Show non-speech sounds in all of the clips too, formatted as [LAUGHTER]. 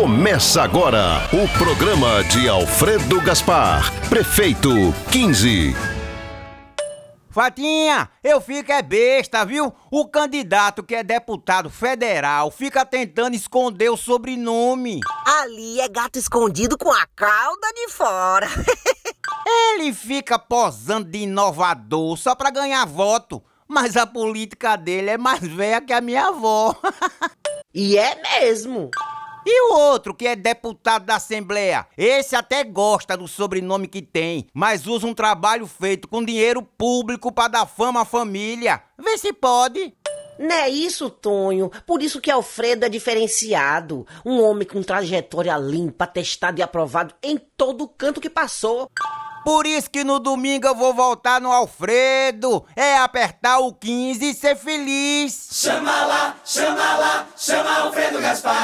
Começa agora o programa de Alfredo Gaspar, prefeito 15. Fatinha, eu fico é besta, viu? O candidato que é deputado federal fica tentando esconder o sobrenome. Ali é gato escondido com a cauda de fora. [LAUGHS] Ele fica posando de inovador só pra ganhar voto, mas a política dele é mais velha que a minha avó. [LAUGHS] e é mesmo. E o outro, que é deputado da Assembleia? Esse até gosta do sobrenome que tem, mas usa um trabalho feito com dinheiro público para dar fama à família. Vê se pode. Não é isso, Tonho. Por isso que Alfredo é diferenciado. Um homem com trajetória limpa, testado e aprovado em todo canto que passou. Por isso que no domingo eu vou voltar no Alfredo. É apertar o 15 e ser feliz. Chama lá, chama lá, chama Alfredo Gaspar.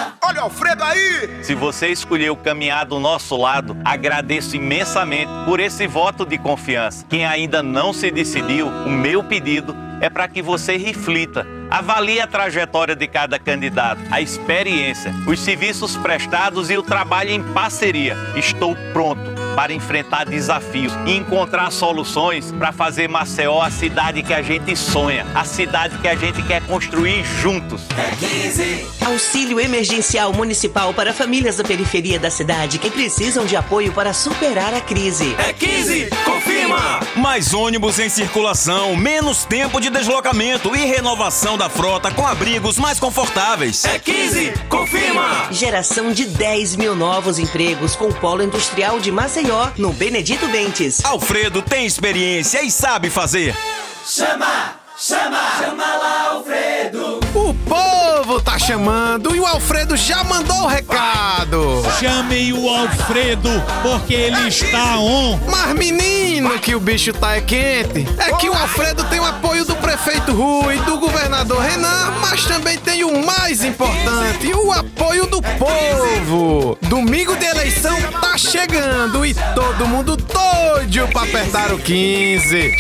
Alfredo aí! Se você escolheu caminhar do nosso lado, agradeço imensamente por esse voto de confiança. Quem ainda não se decidiu, o meu pedido é para que você reflita. Avalie a trajetória de cada candidato, a experiência, os serviços prestados e o trabalho em parceria. Estou pronto para enfrentar desafios e encontrar soluções para fazer Maceió a cidade que a gente sonha, a cidade que a gente quer construir juntos. É 15. Auxílio emergencial municipal para famílias da periferia da cidade que precisam de apoio para superar a crise. É 15. Confirma. Mais ônibus em circulação, menos tempo de deslocamento e renovação da frota com abrigos mais confortáveis. É 15. Confirma. Geração de 10 mil novos empregos com o polo industrial de Maceió no Benedito Bentes. Alfredo tem experiência e sabe fazer. Chama, chama, chama lá, Alfredo. O povo tá chamando e o Alfredo já mandou o recado. Chamem o Alfredo, porque ele está on. Mas menino, que o bicho tá é quente. É que o Alfredo tem o apoio do prefeito Rui, do governador Renan, mas também tem o mais importante, o apoio do povo. Domingo de eleição tá chegando e todo mundo doido pra apertar o 15.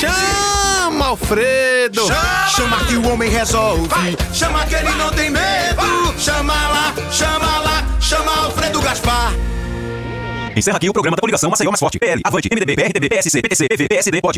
Chama, Alfredo! Chama, Chama que o homem resolve. Vai, chama que ele não tem medo. Chama lá, chama lá, chama Alfredo Gaspar. Encerra aqui o programa da coligação Maceió Mais Forte. PL, Avante, MDB, PRTB, PSC, PTC, PV, PSD, pode.